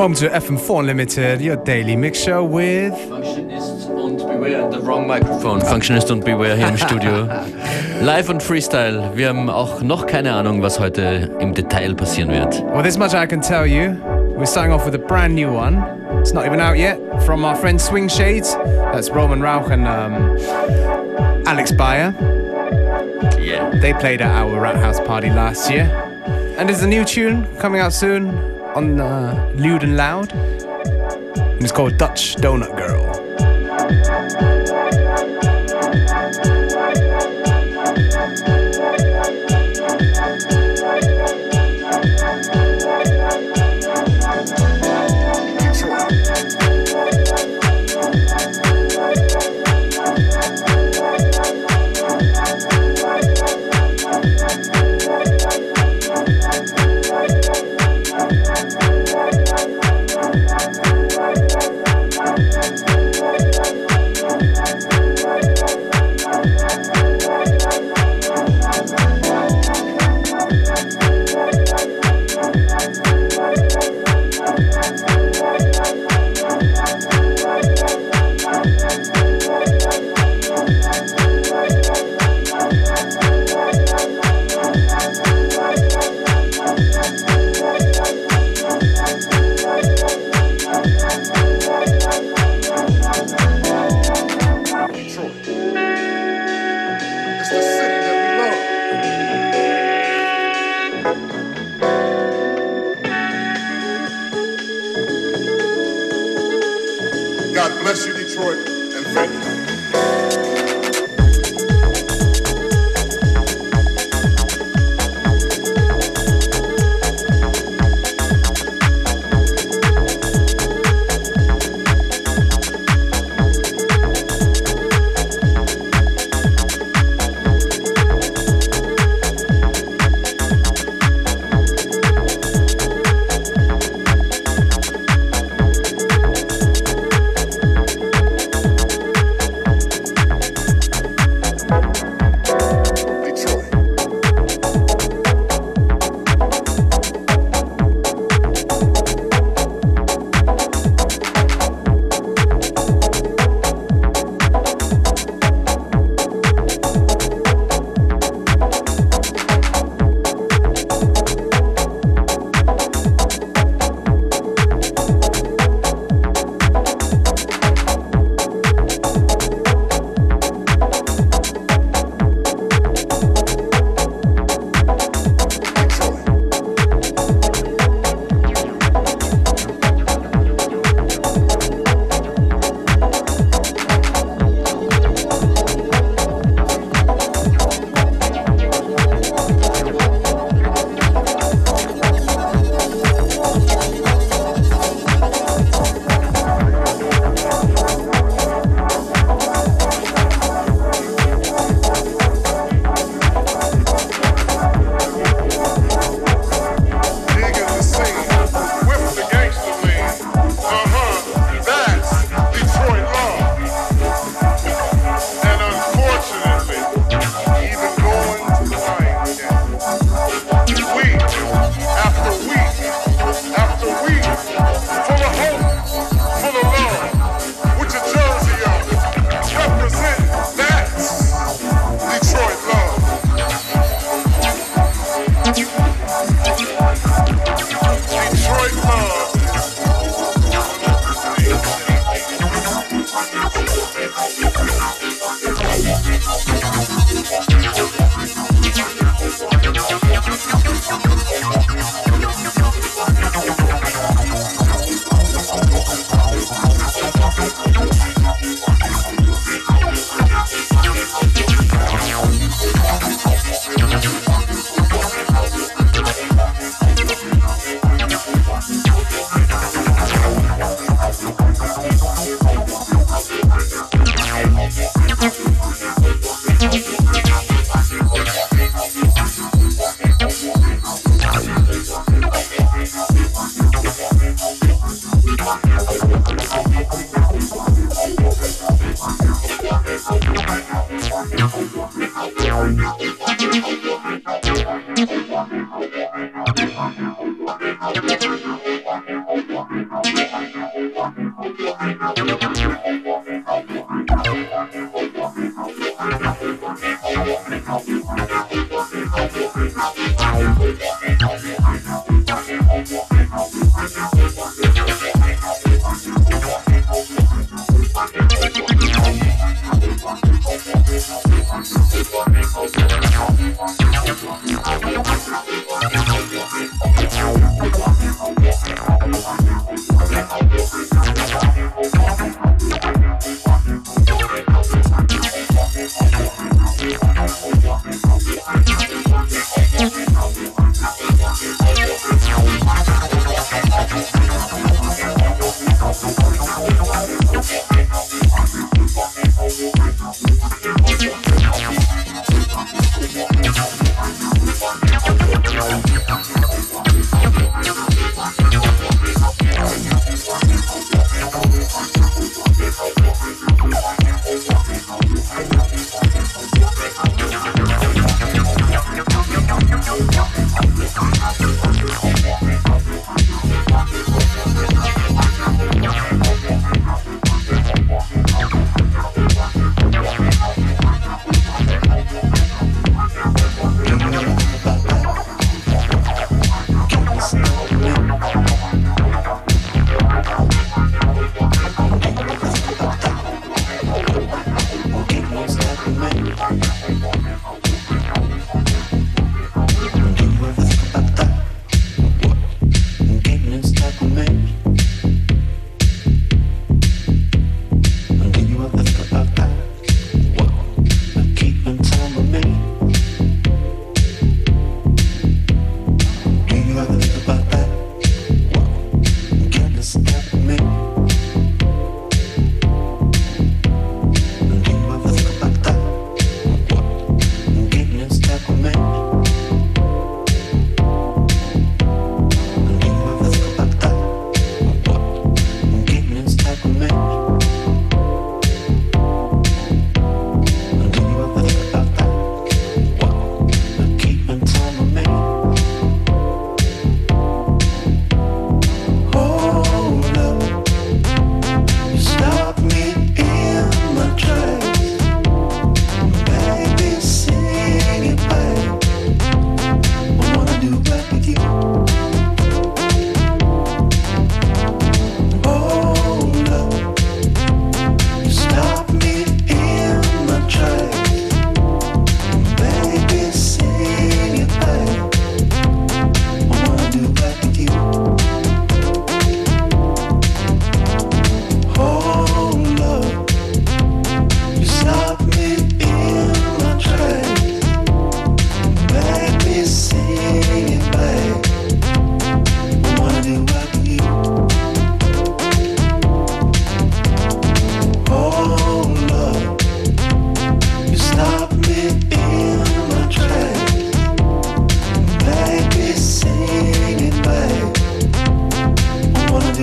Welcome to FM4 Unlimited, your daily mix show with. Functionist und Beware, the wrong microphone. Functionist und Beware hier im Studio. Live und Freestyle. Wir haben auch noch keine Ahnung, was heute im Detail passieren wird. Well, this much I can tell you. We're starting off with a brand new one. It's not even out yet. From our friend Swing Shades. That's Roman Rauch and um, Alex Bayer. Yeah. They played at our Rat House party last year. And there's a new tune coming out soon on uh, Lewd and Loud. And it's called Dutch Donut Girl.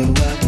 to work.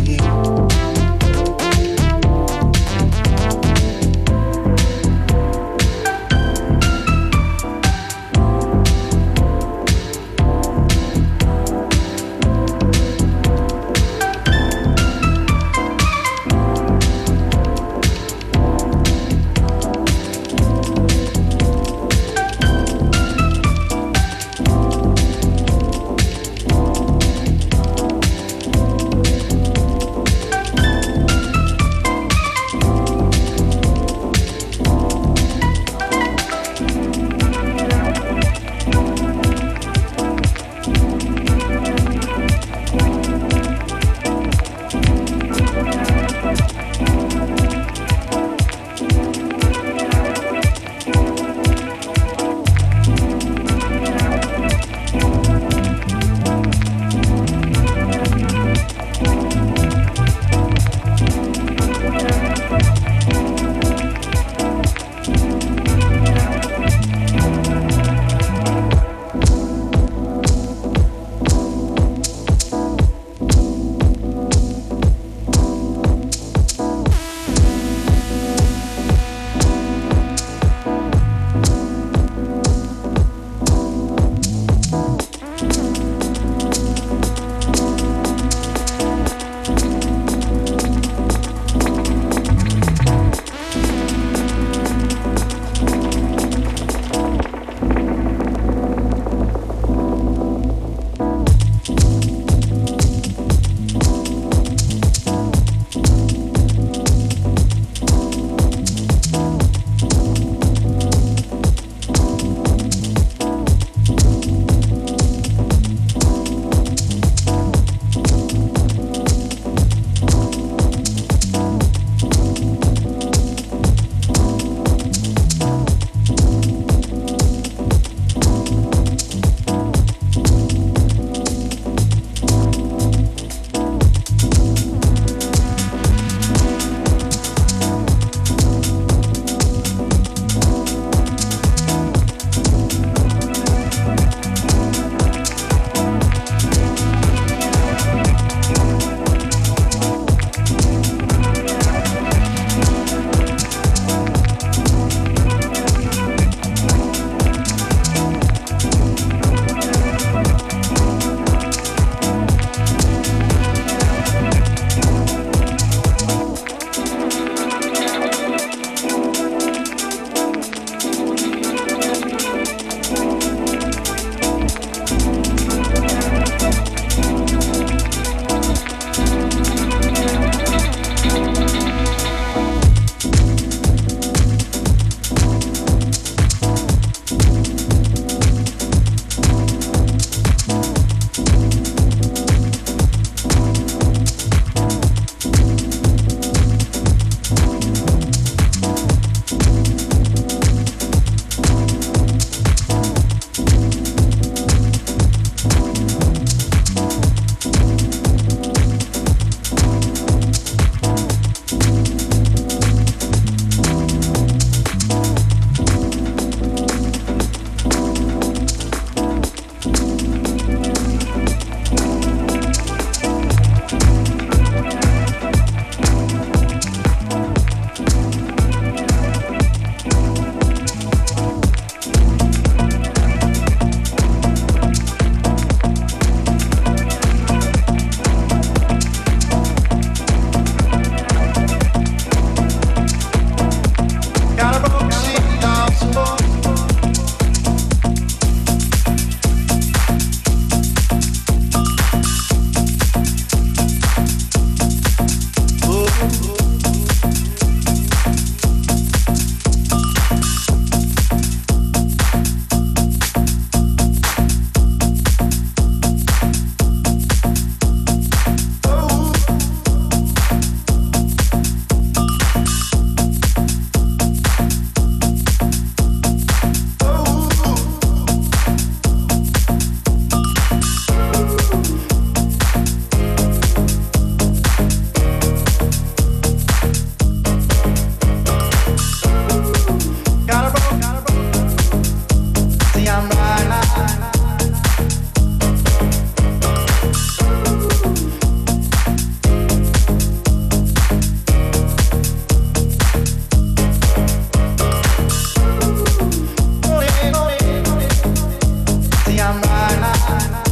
I'm right.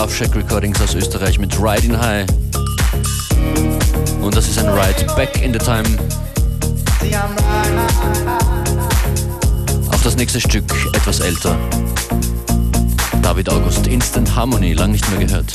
Love Shack Recordings aus Österreich mit Riding High. Und das ist ein Ride Back in the Time. Auch das nächste Stück etwas älter. David August, Instant Harmony, lang nicht mehr gehört.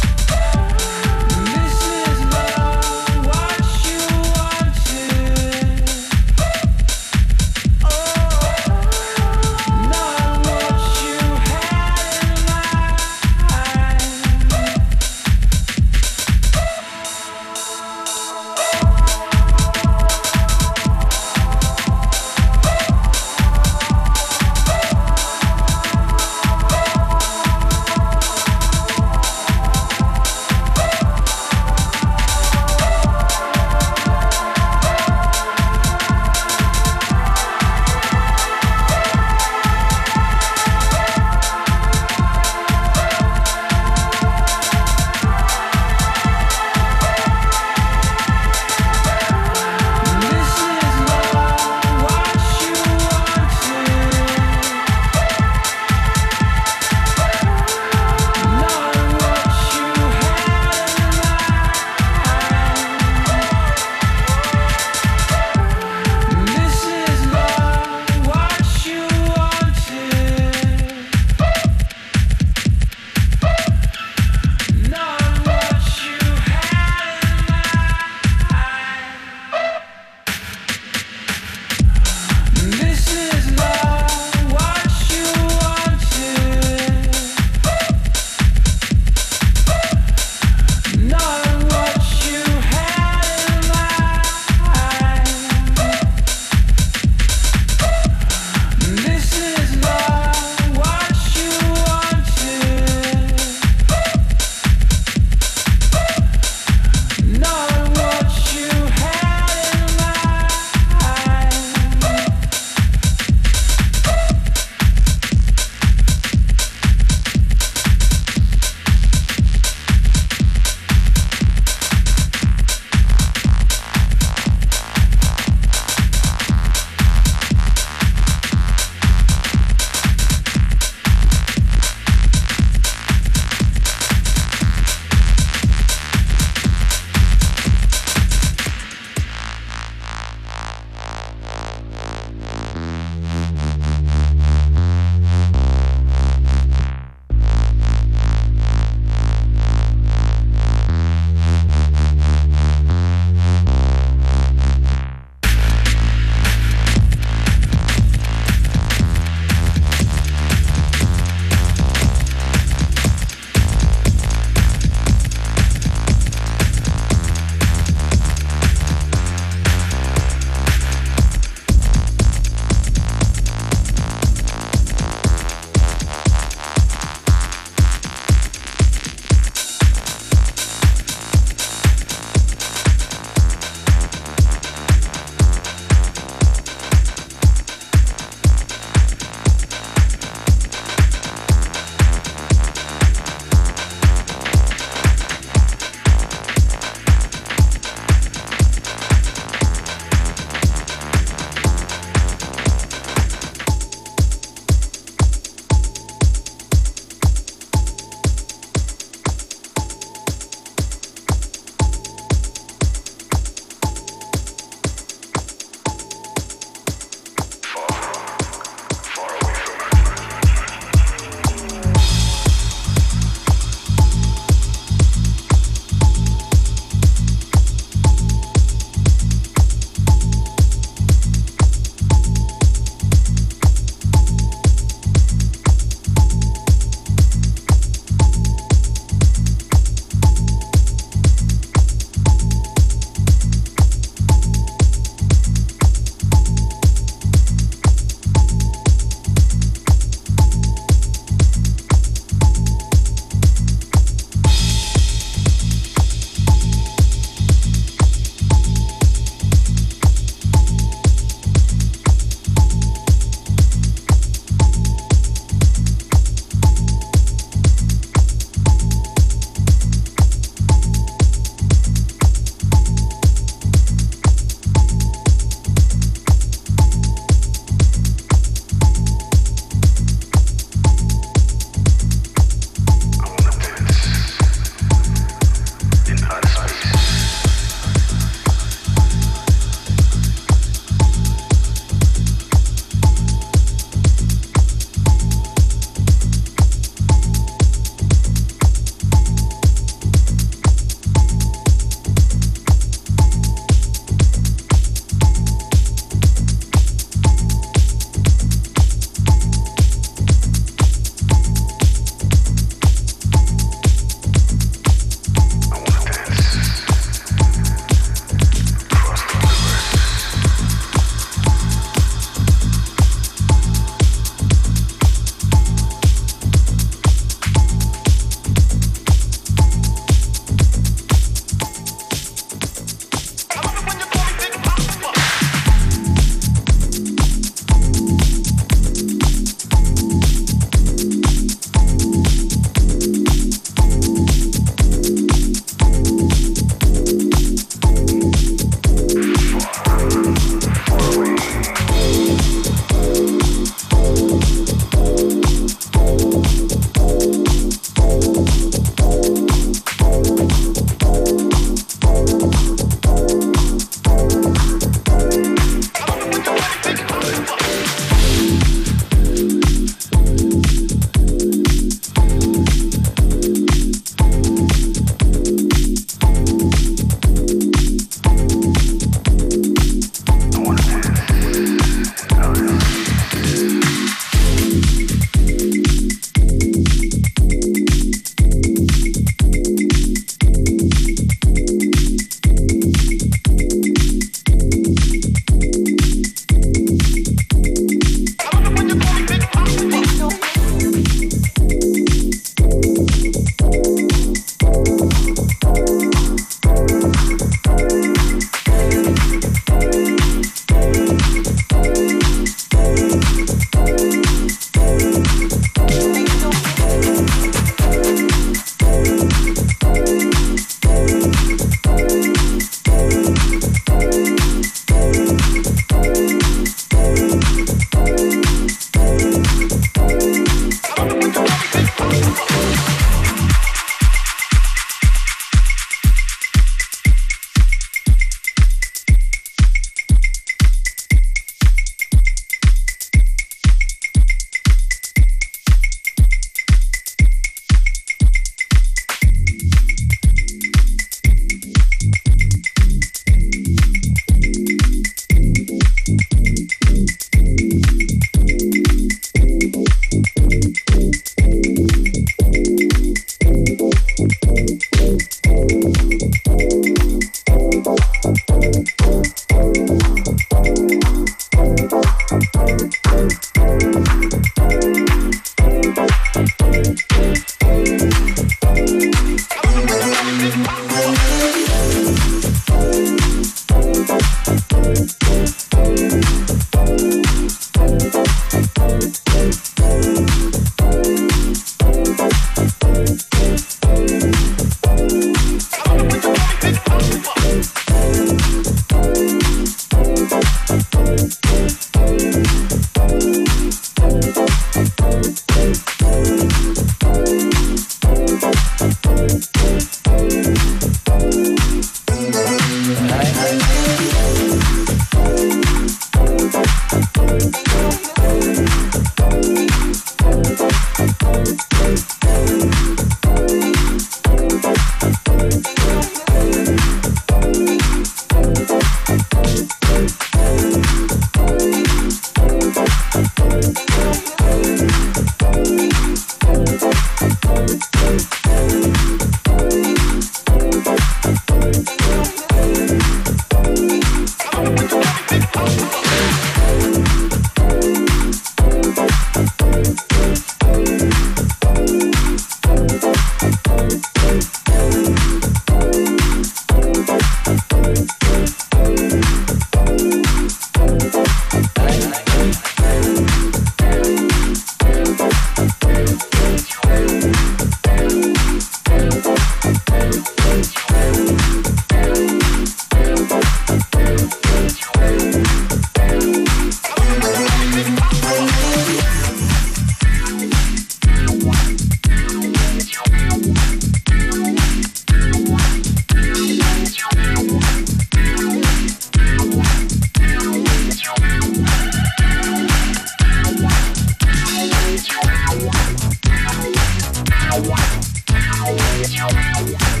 Yeah.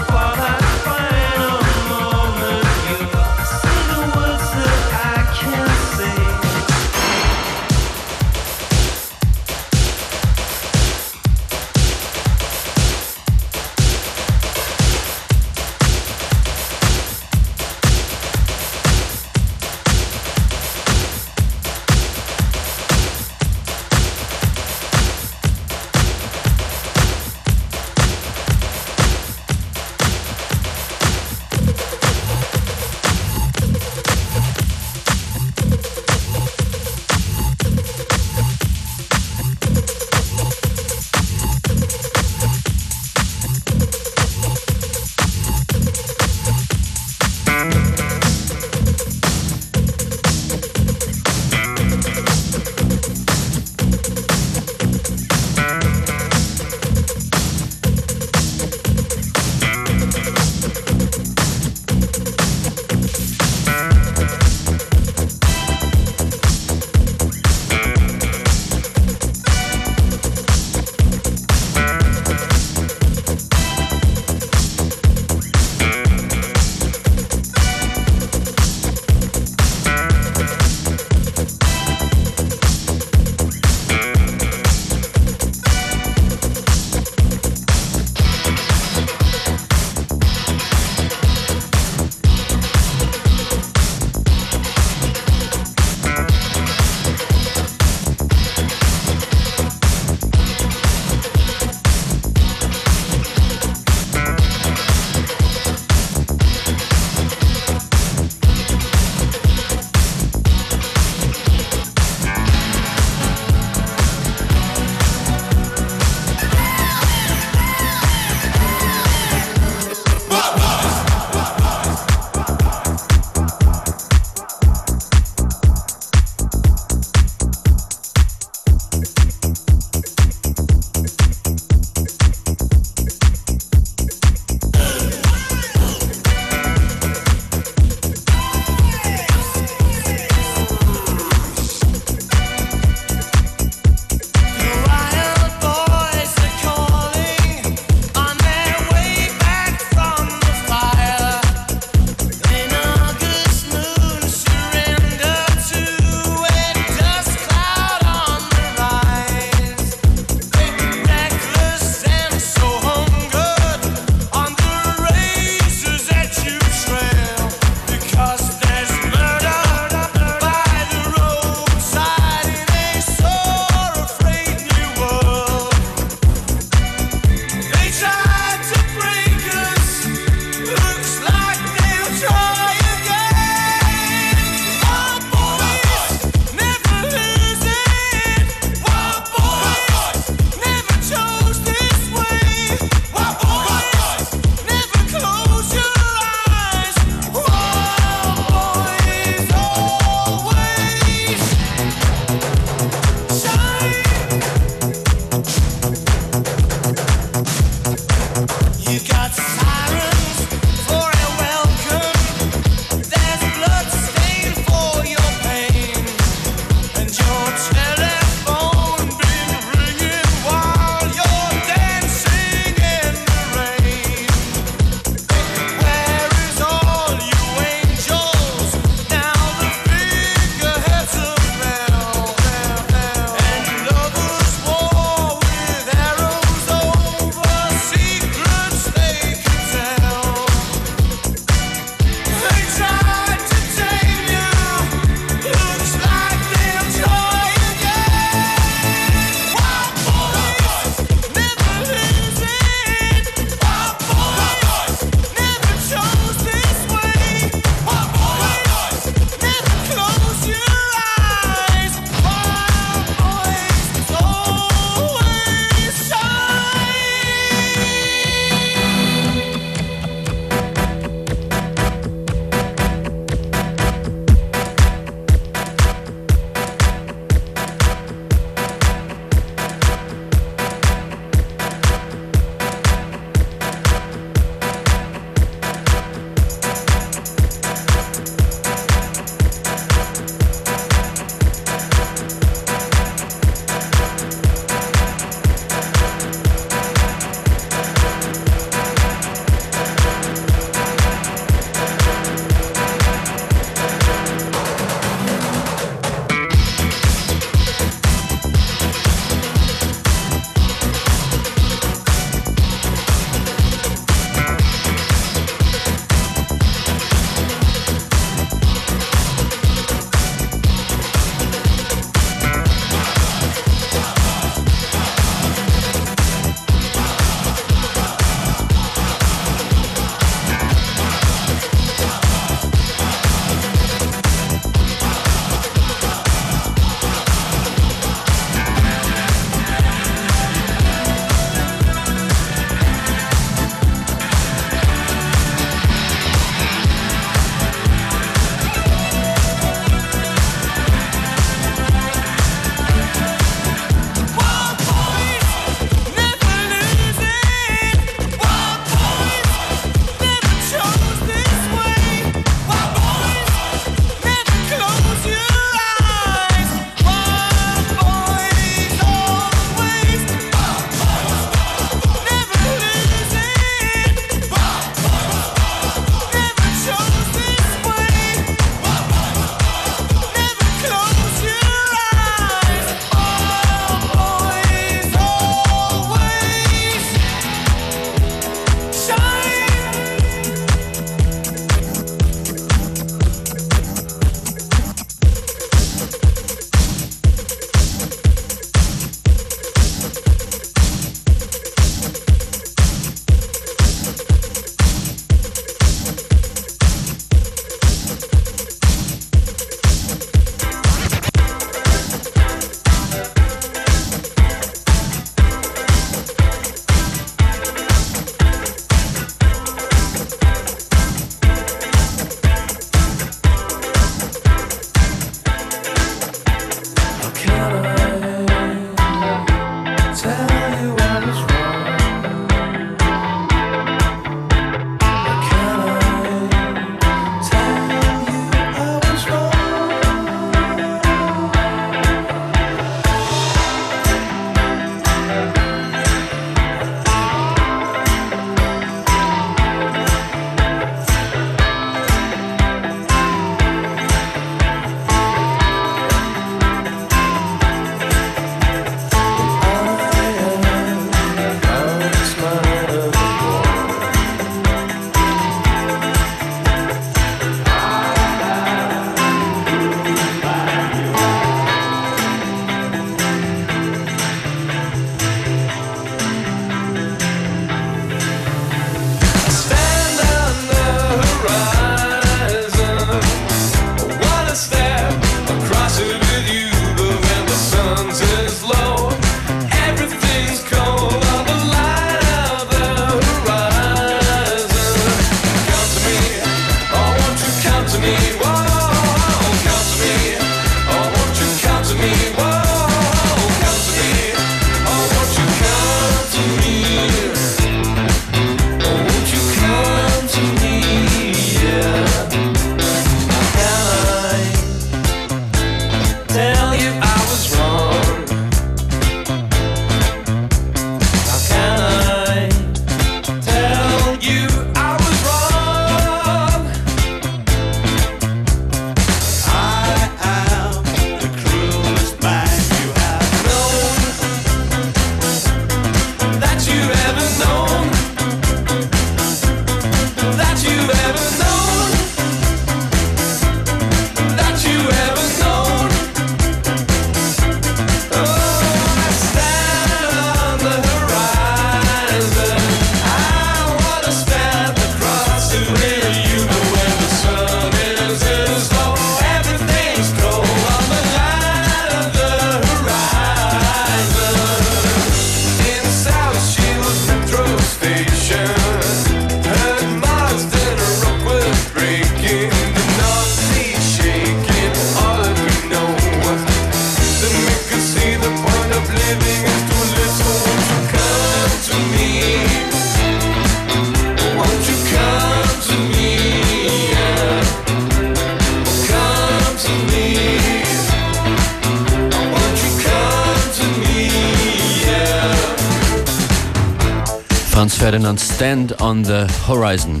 Ferdinand, Stand on the Horizon.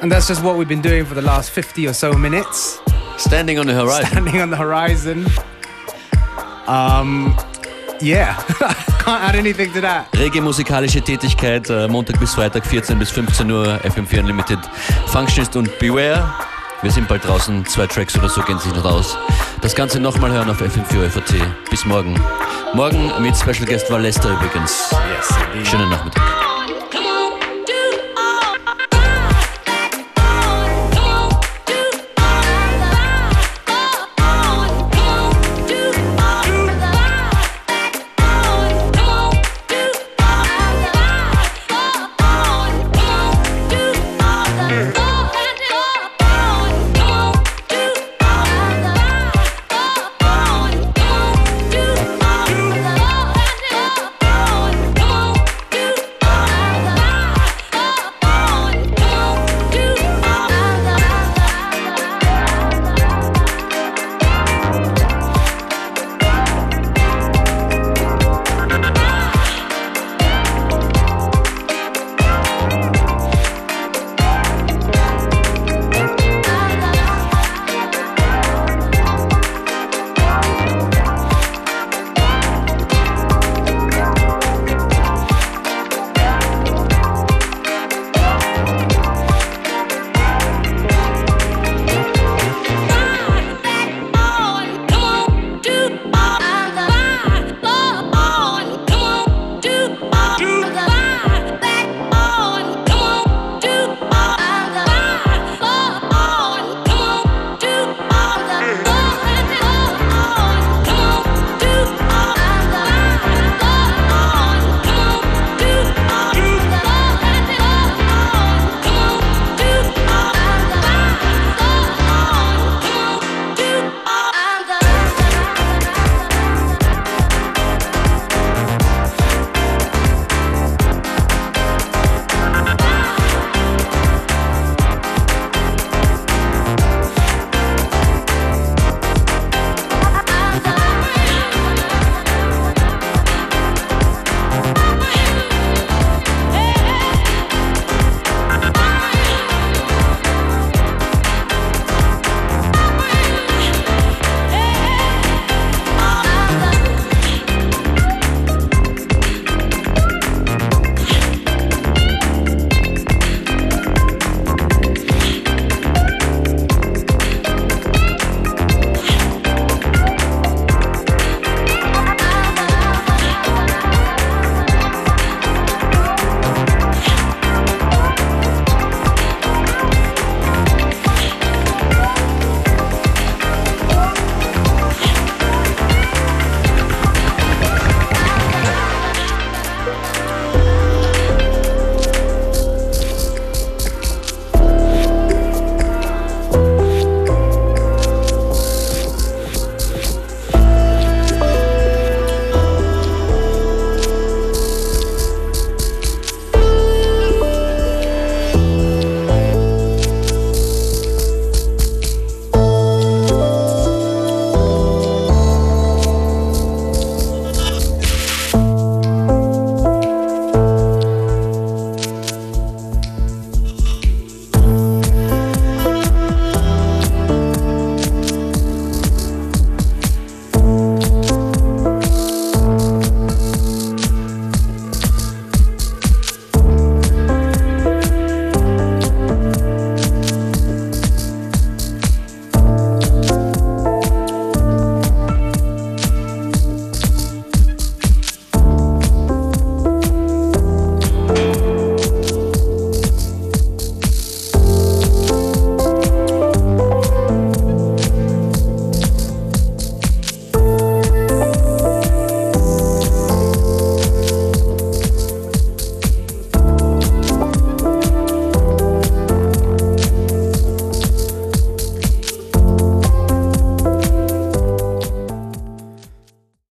And that's just what we've been doing for the last 50 or so minutes. Standing on the Horizon. Standing on the horizon. Um, yeah, can't add anything to that. Rege musikalische Tätigkeit, äh, Montag bis Freitag 14 bis 15 Uhr, FM4 Unlimited, Functionist und Beware. Wir sind bald draußen, zwei Tracks oder so gehen sich noch aus. Das Ganze nochmal hören auf FM4 FAT. Bis morgen. Morgen mit Special Guest war Lester übrigens. Yes. Schönen Nachmittag.